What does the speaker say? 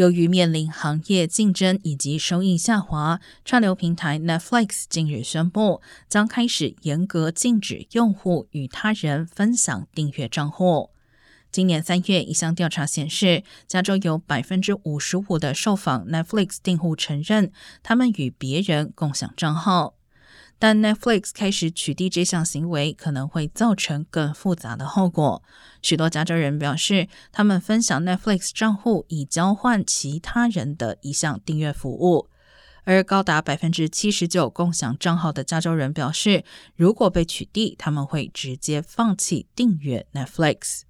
由于面临行业竞争以及收益下滑，串流平台 Netflix 近日宣布将开始严格禁止用户与他人分享订阅账户。今年三月，一项调查显示，加州有百分之五十五的受访 Netflix 订户承认他们与别人共享账号。但 Netflix 开始取缔这项行为，可能会造成更复杂的后果。许多加州人表示，他们分享 Netflix 账户以交换其他人的一项订阅服务。而高达百分之七十九共享账号的加州人表示，如果被取缔，他们会直接放弃订阅 Netflix。